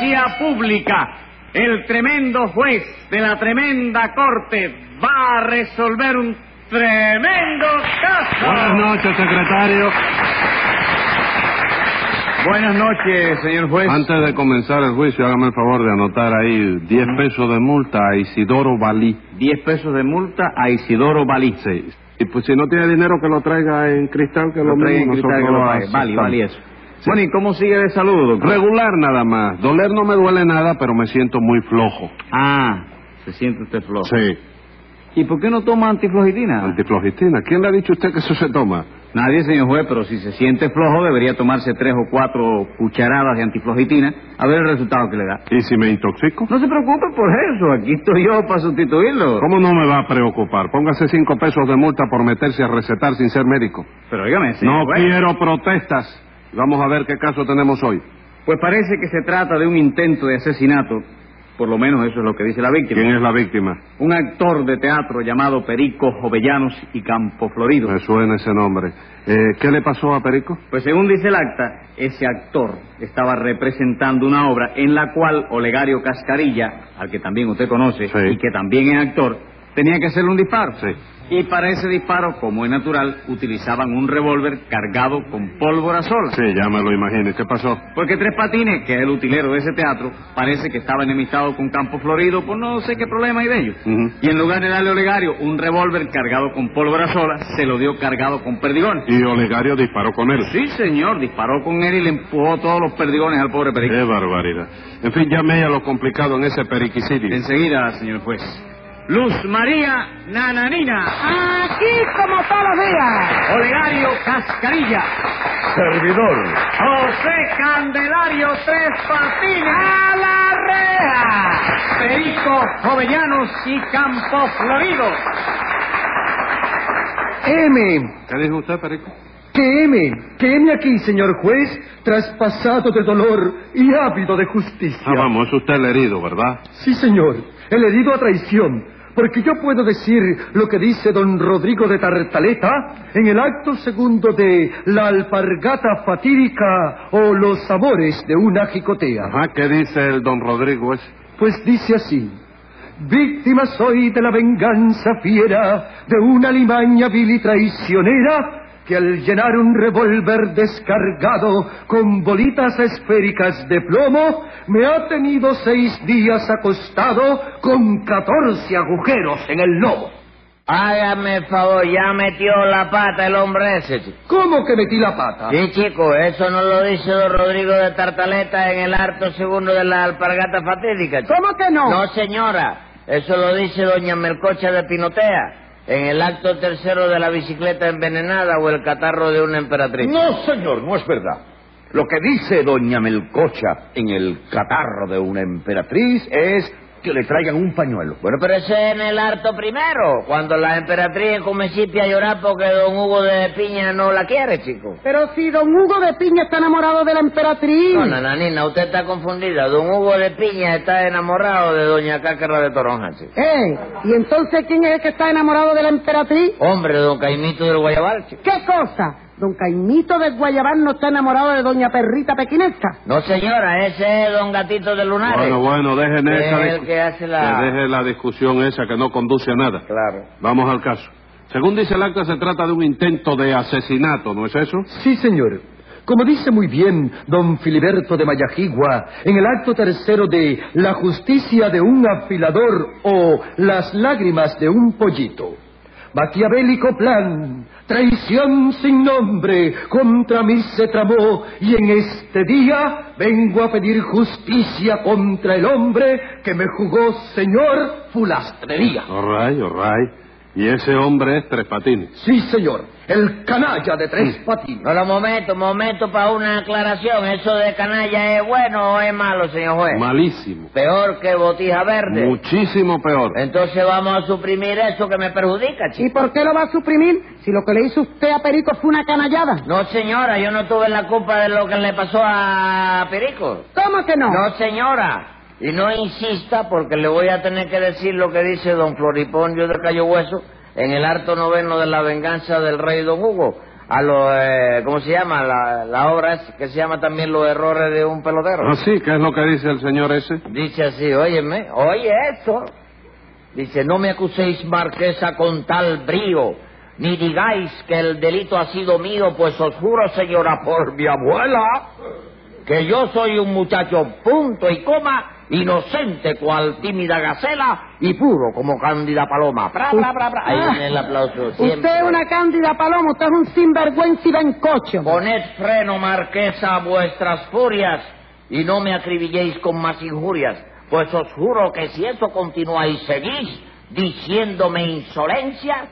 audiencia pública. El tremendo juez de la tremenda corte va a resolver un tremendo caso. Buenas noches, secretario. Buenas noches, señor juez. Antes de comenzar el juicio, hágame el favor de anotar ahí 10 pesos de multa a Isidoro Balí. 10 pesos de multa a Isidoro Balí. Sí. Y pues si no tiene dinero, que lo traiga en cristal, que lo, Lo traiga en cristal, que lo pague. Vale, vale eso. Bueno, ¿y cómo sigue de salud, doctor? Regular nada más. Doler no me duele nada, pero me siento muy flojo. Ah, se siente usted flojo. Sí. ¿Y por qué no toma antiflogitina? Antiflogistina. ¿Quién le ha dicho a usted que eso se toma? Nadie, señor juez, pero si se siente flojo debería tomarse tres o cuatro cucharadas de antiflogitina a ver el resultado que le da. ¿Y si me intoxico? No se preocupe por eso, aquí estoy yo para sustituirlo. ¿Cómo no me va a preocupar? Póngase cinco pesos de multa por meterse a recetar sin ser médico. Pero dígame, señor No juez. quiero protestas. Vamos a ver qué caso tenemos hoy. Pues parece que se trata de un intento de asesinato, por lo menos eso es lo que dice la víctima. ¿Quién es la víctima? Un actor de teatro llamado Perico Jovellanos y Campo Florido. Me suena ese nombre. Eh, ¿Qué le pasó a Perico? Pues según dice el acta, ese actor estaba representando una obra en la cual Olegario Cascarilla, al que también usted conoce Sí. y que también es actor, tenía que hacerle un disparo. Sí. Y para ese disparo, como es natural, utilizaban un revólver cargado con pólvora sola. Sí, ya me lo imagino. ¿Y ¿Qué pasó? Porque Tres Patines, que es el utilero de ese teatro, parece que estaba enemistado con Campo Florido por no sé qué problema hay de ellos. Y en lugar de darle a Olegario un revólver cargado con pólvora sola, se lo dio cargado con perdigones. Y Olegario disparó con él. Sí, señor, disparó con él y le empujó todos los perdigones al pobre Perico. Qué barbaridad. En fin, llame a lo complicado en ese periquicidio. Enseguida, señor juez. Luz María Nananina. Aquí como todos los días. Olegario Cascarilla. Servidor. José Candelario Tres Patines. ¡A la reja! Perico Jovellanos y Campo Florido. M. ¿Qué dijo usted, Perico? Que M. Que M aquí, señor juez, traspasado de dolor y ávido de justicia. Ah, vamos, es usted el herido, ¿verdad? Sí, señor. El herido a traición. Porque yo puedo decir lo que dice don Rodrigo de Tartaleta en el acto segundo de La alpargata fatídica o Los sabores de una jicotea. Ajá, ¿qué dice el don Rodrigo ese? Pues dice así. Víctima soy de la venganza fiera de una limaña vil y traicionera que al llenar un revólver descargado con bolitas esféricas de plomo me ha tenido seis días acostado con catorce agujeros en el lomo. Hágame el favor, ya metió la pata el hombre ese, chico. ¿Cómo que metí la pata? Sí, chico, eso no lo dice don Rodrigo de Tartaleta en el harto segundo de la alpargata fatídica. chico. ¿Cómo que no? No, señora, eso lo dice doña Melcocha de Pinotea en el acto tercero de la bicicleta envenenada o el catarro de una emperatriz. No, señor, no es verdad. Lo que dice doña Melcocha en el catarro de una emperatriz es que le traigan un pañuelo. Bueno, pero ese es en el harto primero, cuando la emperatriz comienza a llorar porque don Hugo de Piña no la quiere, chico. Pero si don Hugo de Piña está enamorado de la emperatriz. No, nananina, usted está confundida. Don Hugo de Piña está enamorado de doña Cácara de Toronja, chico. Eh, ¿y entonces quién es el que está enamorado de la emperatriz? Hombre, don Caimito del Guayabal, chico. ¿Qué cosa? Don Caimito de Guayabán no está enamorado de doña Perrita Pequinesca. No, señora, ese es don Gatito de Lunares. Bueno, bueno, dejen Es esa el discu- que hace la- que deje la discusión esa que no conduce a nada. Claro. Vamos al caso. Según dice el acta, se trata de un intento de asesinato, ¿no es eso? Sí, señor. Como dice muy bien don Filiberto de Mayajigua en el acto tercero de La justicia de un afilador o Las lágrimas de un pollito. Maquiavélico plan, traición sin nombre, contra mí se tramó y en este día vengo a pedir justicia contra el hombre que me jugó, señor, fulastrería. All right. Y ese hombre es Tres Patines. Sí, señor, el canalla de tres patines. No, no, momento, momento para una aclaración. ¿Eso de canalla es bueno o es malo, señor juez? Malísimo. Peor que botija verde. Muchísimo peor. Entonces vamos a suprimir eso que me perjudica, ¿Y chico. por qué lo va a suprimir si lo que le hizo usted a Perico fue una canallada? No, señora, yo no tuve la culpa de lo que le pasó a Perico. ¿Cómo que no? No, señora. Y no insista porque le voy a tener que decir lo que dice don Floripondio de Cayo Hueso en el harto noveno de la venganza del rey don Hugo. a los, eh, ¿cómo se llama? La, la obra es que se llama también Los errores de un pelotero. Ah, sí, ¿qué es lo que dice el señor ese? Dice así, óyeme, oye esto. Dice, no me acuséis, marquesa, con tal brío, ni digáis que el delito ha sido mío, pues os juro, señora, por mi abuela, que yo soy un muchacho punto y coma, inocente cual tímida gacela y puro como cándida paloma. Bra, bra, bra, bra. Ahí viene el aplauso. siempre. Usted es una cándida paloma, usted es un sinvergüenza y bencocho. Poned freno, marquesa, a vuestras furias y no me acribilléis con más injurias, pues os juro que si eso continúa y seguís diciéndome insolencias,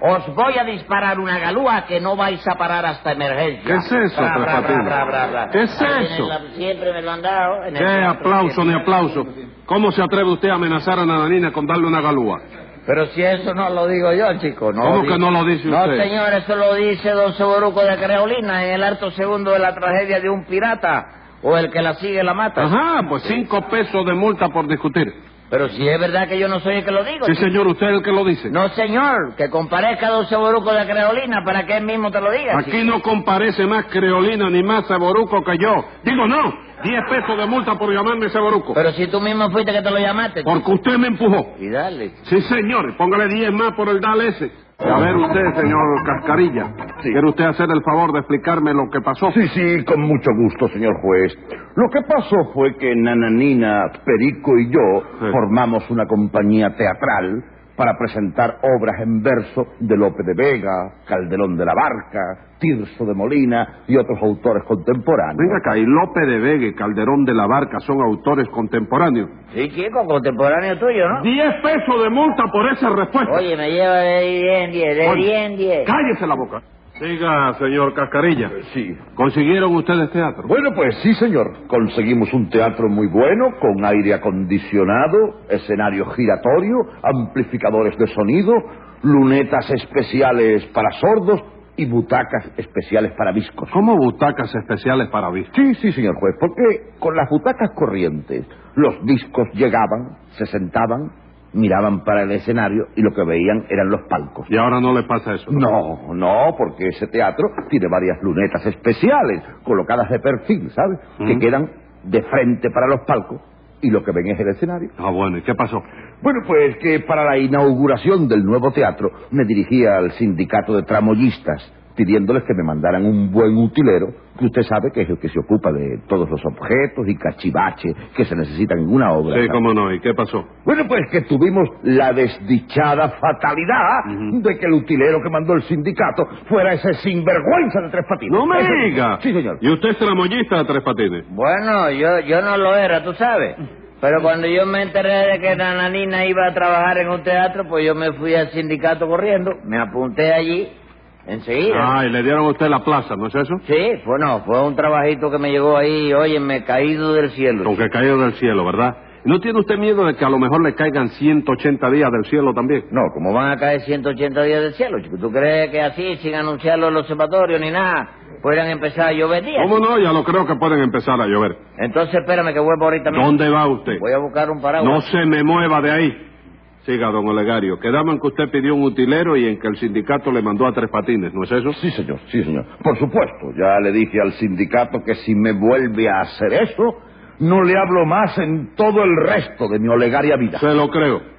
os voy a disparar una galúa que no vais a parar hasta emergencia. ¿Qué es eso, Bra. ¿Qué es Ahí eso? la- siempre me lo han dado. en el ¿Qué aplauso ni aplauso? ¿Cómo se atreve usted a amenazar a Nananina con darle una galúa? Pero si eso no lo digo yo, chico. No ¿Cómo que no lo dice No, usted? señor, eso lo dice don Seboruco de Creolina en el acto segundo de la tragedia de un pirata o el que la sigue la mata. Ajá, pues cinco pesos de multa por discutir. Pero si es verdad que yo no soy el que lo digo. Sí, señor, usted es el que lo dice. No, señor, que comparezca don Seboruco de Creolina para que él mismo te lo diga. Aquí no comparece más creolina ni más ceboruco que yo. Digo, no, diez pesos de multa por llamarme ceboruco. Pero si tú mismo fuiste que te lo llamaste. Porque usted me empujó. Y dale. Sí, señor, póngale diez más por el dale ese. A ver usted, señor Cascarilla, Sí. ¿quiere usted hacer el favor de explicarme lo que pasó? Sí, sí, con mucho gusto, señor juez. Lo que pasó fue que Nananina, Perico y yo Sí. formamos una compañía teatral para presentar obras en verso de Lope de Vega, Calderón de la Barca, Tirso de Molina y otros autores contemporáneos. Venga acá, y Lope de Vega y Calderón de la Barca son autores contemporáneos. Sí, chico, contemporáneo tuyo, ¿no? Diez pesos de multa por esa respuesta. Oye, me lleva de 10 en 10, de Oye, 10 en 10. Cállese la boca. Diga, señor Cascarilla, Sí. ¿consiguieron ustedes teatro? Bueno, pues sí, señor. Conseguimos un teatro muy bueno, con aire acondicionado, escenario giratorio, amplificadores de sonido, lunetas especiales para sordos y butacas especiales para viscos. ¿Cómo butacas especiales para vistas? Sí, sí, señor juez, porque con las butacas corrientes los discos llegaban, se sentaban, miraban para el escenario y lo que veían eran los palcos. Y ahora no le pasa eso. No, no, porque ese teatro tiene varias lunetas especiales, colocadas de perfil, ¿sabes? Que Mm. quedan de frente para los palcos y lo que ven es el escenario. Ah, bueno, ¿y qué pasó? Bueno, pues que para la inauguración del nuevo teatro me dirigía al sindicato de tramoyistas pidiéndoles que me mandaran un buen utilero, que usted sabe que es el que se ocupa de todos los objetos y cachivaches que se necesitan en una obra. Sí, ¿sabe? cómo no, ¿y qué pasó? Bueno, pues que tuvimos la desdichada fatalidad de que el utilero que mandó el sindicato fuera ese sinvergüenza de tres patines. ¡No me Ese- diga! Sí, señor. ¿Y usted es tramoyista de tres patines? Bueno, yo, yo no lo era, tú sabes. Pero cuando yo me enteré de que Nananina iba a trabajar en un teatro, pues yo me fui al sindicato corriendo, me apunté allí enseguida. Ah, y le dieron a usted la plaza, ¿no es eso? Sí, bueno, fue un trabajito que me llegó ahí, oye, me caído del cielo. Con que caído del cielo, ¿verdad? ¿No tiene usted miedo de que a lo mejor le caigan 180 días del cielo también? No, ¿cómo van a caer 180 días del cielo, chico? ¿Tú crees que así, sin anunciarlo en los observatorios ni nada, puedan empezar a llover días? ¿Cómo no? Ya lo creo que pueden empezar a llover. Entonces espérame que vuelvo ahorita mismo. ¿Dónde va usted? Voy a buscar un paraguas. No se me mueva de ahí. Siga, don Olegario. Quedamos en que usted pidió un utilero y en que el sindicato le mandó a tres patines, ¿no es eso? Sí, señor, sí, señor. Por supuesto, ya le dije al sindicato que si me vuelve a hacer eso, no le hablo más en todo el resto de mi olegaria vida. Se lo creo.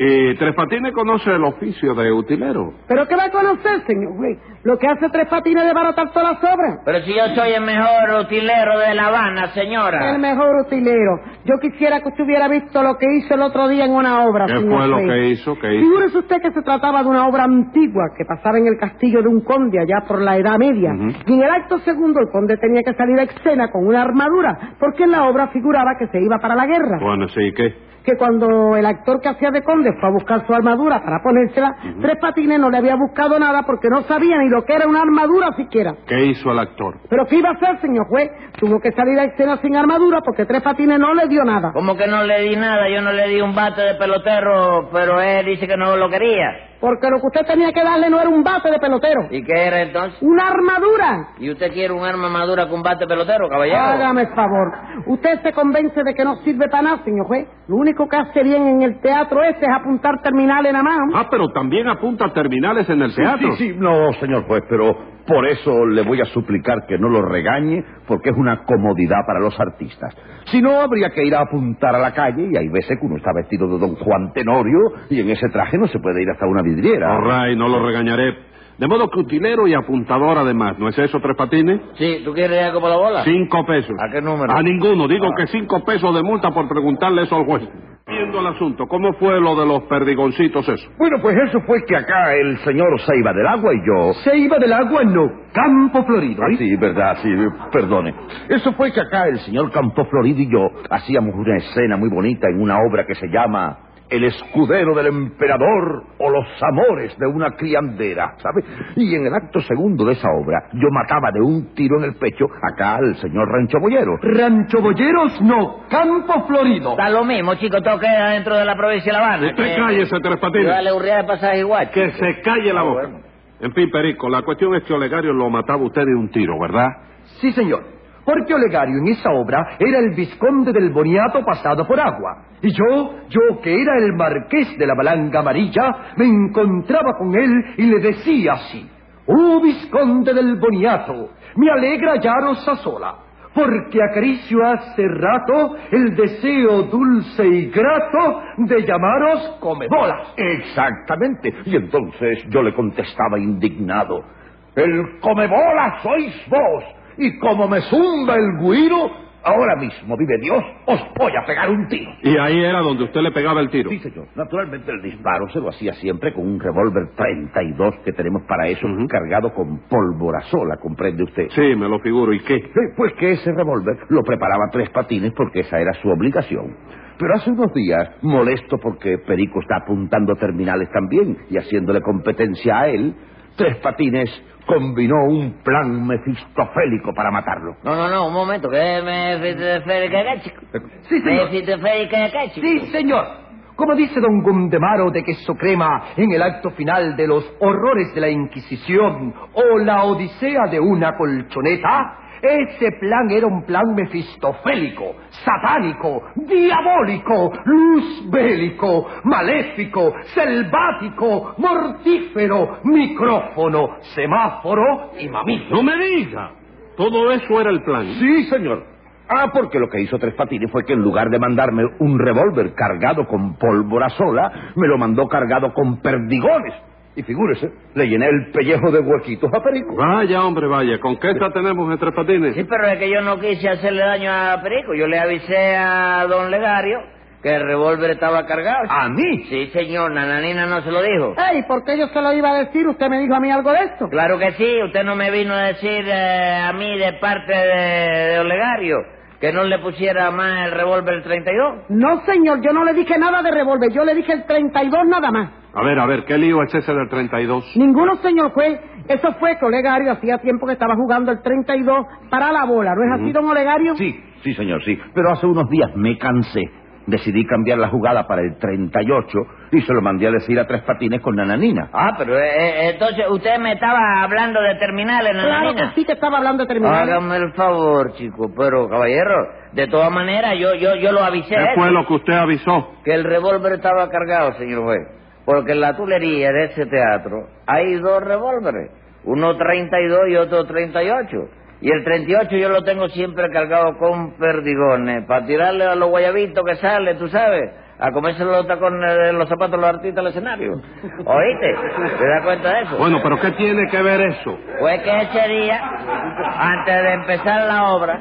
¿Y Tres Patines conoce el oficio de utilero? ¿Pero qué va a conocer, señor juez? Lo que hace Tres Patines es baratar todas las obras. Pero si yo soy el mejor utilero de La Habana, señora. El mejor utilero. Yo quisiera que usted hubiera visto lo que hizo el otro día en una obra, ¿Qué señor fue lo que hizo? ¿Qué hizo? Figúrese usted que se trataba de una obra antigua que pasaba en el castillo de un conde allá por la Edad Media. Y en el acto segundo el conde tenía que salir a escena con una armadura, porque en la obra figuraba que se iba para la guerra. Bueno, sí, ¿y ¿qué? Que cuando el actor que hacía de conde fue a buscar su armadura para ponérsela, Tres Patines no le había buscado nada porque no sabía ni lo que era una armadura siquiera. ¿Qué hizo el actor? ¿Pero qué iba a hacer, señor juez? Tuvo que salir a escena sin armadura porque Tres Patines no le dio nada. Como que no le di nada, yo no le di un bate de pelotero, pero él dice que no lo quería. Porque lo que usted tenía que darle no era un bate de pelotero, ¿Y qué era entonces? una armadura. ¿Y usted quiere un arma madura con bate pelotero, caballero? Hágame el favor. Usted se convence de que no sirve para nada, señor juez. Lo único que hace bien en el teatro ese es apuntar terminales nada más. Ah, pero también apunta terminales en el teatro. Sí, sí, no, señor juez, pero Por eso le voy a suplicar que no lo regañe, porque es una comodidad para los artistas. Si no, habría que ir a apuntar a la calle, y hay veces que uno está vestido de don Juan Tenorio, y en ese traje no se puede ir hasta una vidriera. All right, no lo regañaré. De modo que utilero y apuntador además, ¿no es eso, Tres Patines? Sí, ¿tú quieres algo por la bola? Cinco pesos. ¿A qué número? A ninguno. Digo Ah. que cinco pesos de multa por preguntarle eso al juez. Viendo el asunto, ¿cómo fue lo de los perdigoncitos eso? Bueno, pues eso fue que acá el señor se iba del agua y yo... Se iba del agua, no. Campo Florido. Ah, ¿eh? sí, verdad, sí, perdone. Eso fue que acá el señor Campo Florido y yo hacíamos una escena muy bonita en una obra que se llama El escudero del emperador o los amores de una criandera, ¿sabe? Y en el acto segundo de esa obra yo mataba de un tiro en el pecho acá al señor Rancho Boyero. Rancho Boyeros, no. Campo Florido. Está lo mismo, chico, todo queda dentro de la provincia de La Habana. Usted que- cállese, Tres Yo Patines. dale urría de pasaje igual. Que chico. se calle la Ah, boca. bueno. En fin, Perico, la cuestión es que Olegario lo mataba usted de un tiro, ¿verdad? Sí, señor. Porque Olegario en esa obra era el visconde del boniato pasado por agua. Y yo, yo que era el marqués de la balanga amarilla, me encontraba con él y le decía así. Oh, visconde del boniato, me alegra hallaros a sola, porque acaricio hace rato el deseo dulce y grato de llamaros comebolas. Exactamente. Y entonces yo le contestaba indignado. El comebola sois vos. Y como me zumba el guiro, ahora mismo, vive Dios, os voy a pegar un tiro. Y ahí era donde usted le pegaba el tiro. Sí, señor. Naturalmente el disparo se lo hacía siempre con un revólver 32 que tenemos para eso, cargado con pólvora sola, comprende usted. Sí, me lo figuro. ¿Y qué? Pues que ese revólver lo preparaba Tres Patines porque esa era su obligación. Pero hace unos días, molesto porque Perico está apuntando terminales también y haciéndole competencia a él, Tres Patines combinó un plan mefistofélico para matarlo. No, no, no, un momento, que me fíjate acá, chico. Sí, señor. acá, chico. Sí, señor. Como dice don Gundemaro de queso crema en el acto final de los horrores de la Inquisición o la odisea de una colchoneta, ese plan era un plan mefistofélico, satánico, diabólico, luz bélico, maléfico, selvático, mortífero, micrófono, semáforo y mamífero. No me diga. Todo eso era el plan. Sí, señor. Ah, porque lo que hizo Tres Patines fue que en lugar de mandarme un revólver cargado con pólvora sola, me lo mandó cargado con perdigones. Y figúrese, le llené el pellejo de huequitos a Perico. Vaya, hombre, vaya. ¿Con qué esta tenemos en Tres Patines? Sí, pero es que yo no quise hacerle daño a Perico. Yo le avisé a don Legario que el revólver estaba cargado. ¿A mí? Sí, señor, Nananina no se lo dijo. Ey, ¿por qué yo se lo iba a decir? ¿Usted me dijo a mí algo de esto? Claro que sí, usted no me vino a decir eh, a mí de parte de, de Olegario que no le pusiera más el revólver 32. No, señor, yo no le dije nada de revólver, yo le dije el 32 nada más. A ver, a ver, ¿qué lío es ese del 32? Ninguno, señor juez. Eso fue que Olegario hacía tiempo que estaba jugando el 32 para la bola. ¿No es así, don Olegario? Sí, sí, señor, sí. Pero hace unos días me cansé. Decidí cambiar la jugada para el 38 y se lo mandé a decir a Tres Patines con Nananina. Ah, pero eh, eh, entonces usted me estaba hablando de terminales, Claro Nananina. que sí que estaba hablando de terminales. Hágame el favor, chico, pero caballero, de todas maneras yo yo yo lo avisé ¿Qué fue lo que usted avisó? que el revólver estaba cargado, señor juez, porque en la tulería de ese teatro hay dos revólveres, uno 32 y otro 38. Y el 38 yo lo tengo siempre cargado con perdigones, para tirarle a los guayabitos que sale, tú sabes, a comerse los tacones de los zapatos de los artistas al escenario. ¿Oíste? ¿Te das cuenta de eso? Bueno, pero ¿qué tiene que ver eso? Fue que ese día, antes de empezar la obra,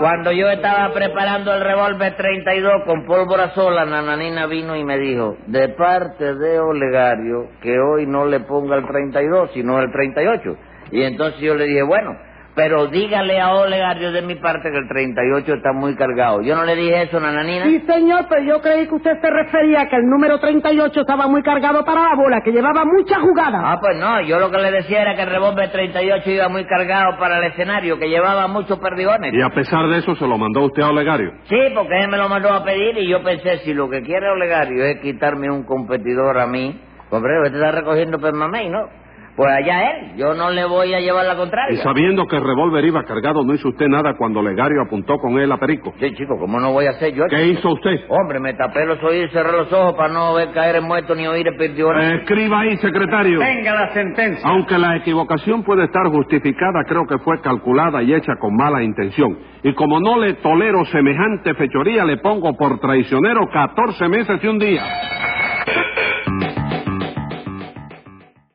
cuando yo estaba preparando el revólver 32 con pólvora sola, Nananina vino y me dijo, de parte de Olegario, que hoy no le ponga el 32, sino el 38. Y entonces yo le dije, bueno, pero dígale a Olegario de mi parte que el 38 está muy cargado. Yo no le dije eso, Nananina. Sí, señor, pero yo creí que usted se refería a que el número 38 estaba muy cargado para la bola, que llevaba muchas jugadas. Ah, pues no, yo lo que le decía era que el revólver 38 iba muy cargado para el escenario, que llevaba muchos perdigones. Y a pesar de eso se lo mandó usted a Olegario. Sí, porque él me lo mandó a pedir y yo pensé, si lo que quiere Olegario es quitarme un competidor a mí, hombre, usted está recogiendo permamey, ¿no? Pues allá él, yo no le voy a llevar la Y contraria. sabiendo que el revólver iba cargado, no hizo usted nada cuando Legario apuntó con él a Perico. Sí, chico, ¿cómo no voy a hacer yo? ¿Qué hizo usted? Hombre, me tapé los oídos y cerré los ojos para no ver caer el muerto ni oír el perdión. Escriba ahí, secretario. Venga la sentencia. Aunque la equivocación puede estar justificada, creo que fue calculada y hecha con mala intención. Y como no le tolero semejante fechoría, le pongo por traicionero 14 meses y un día.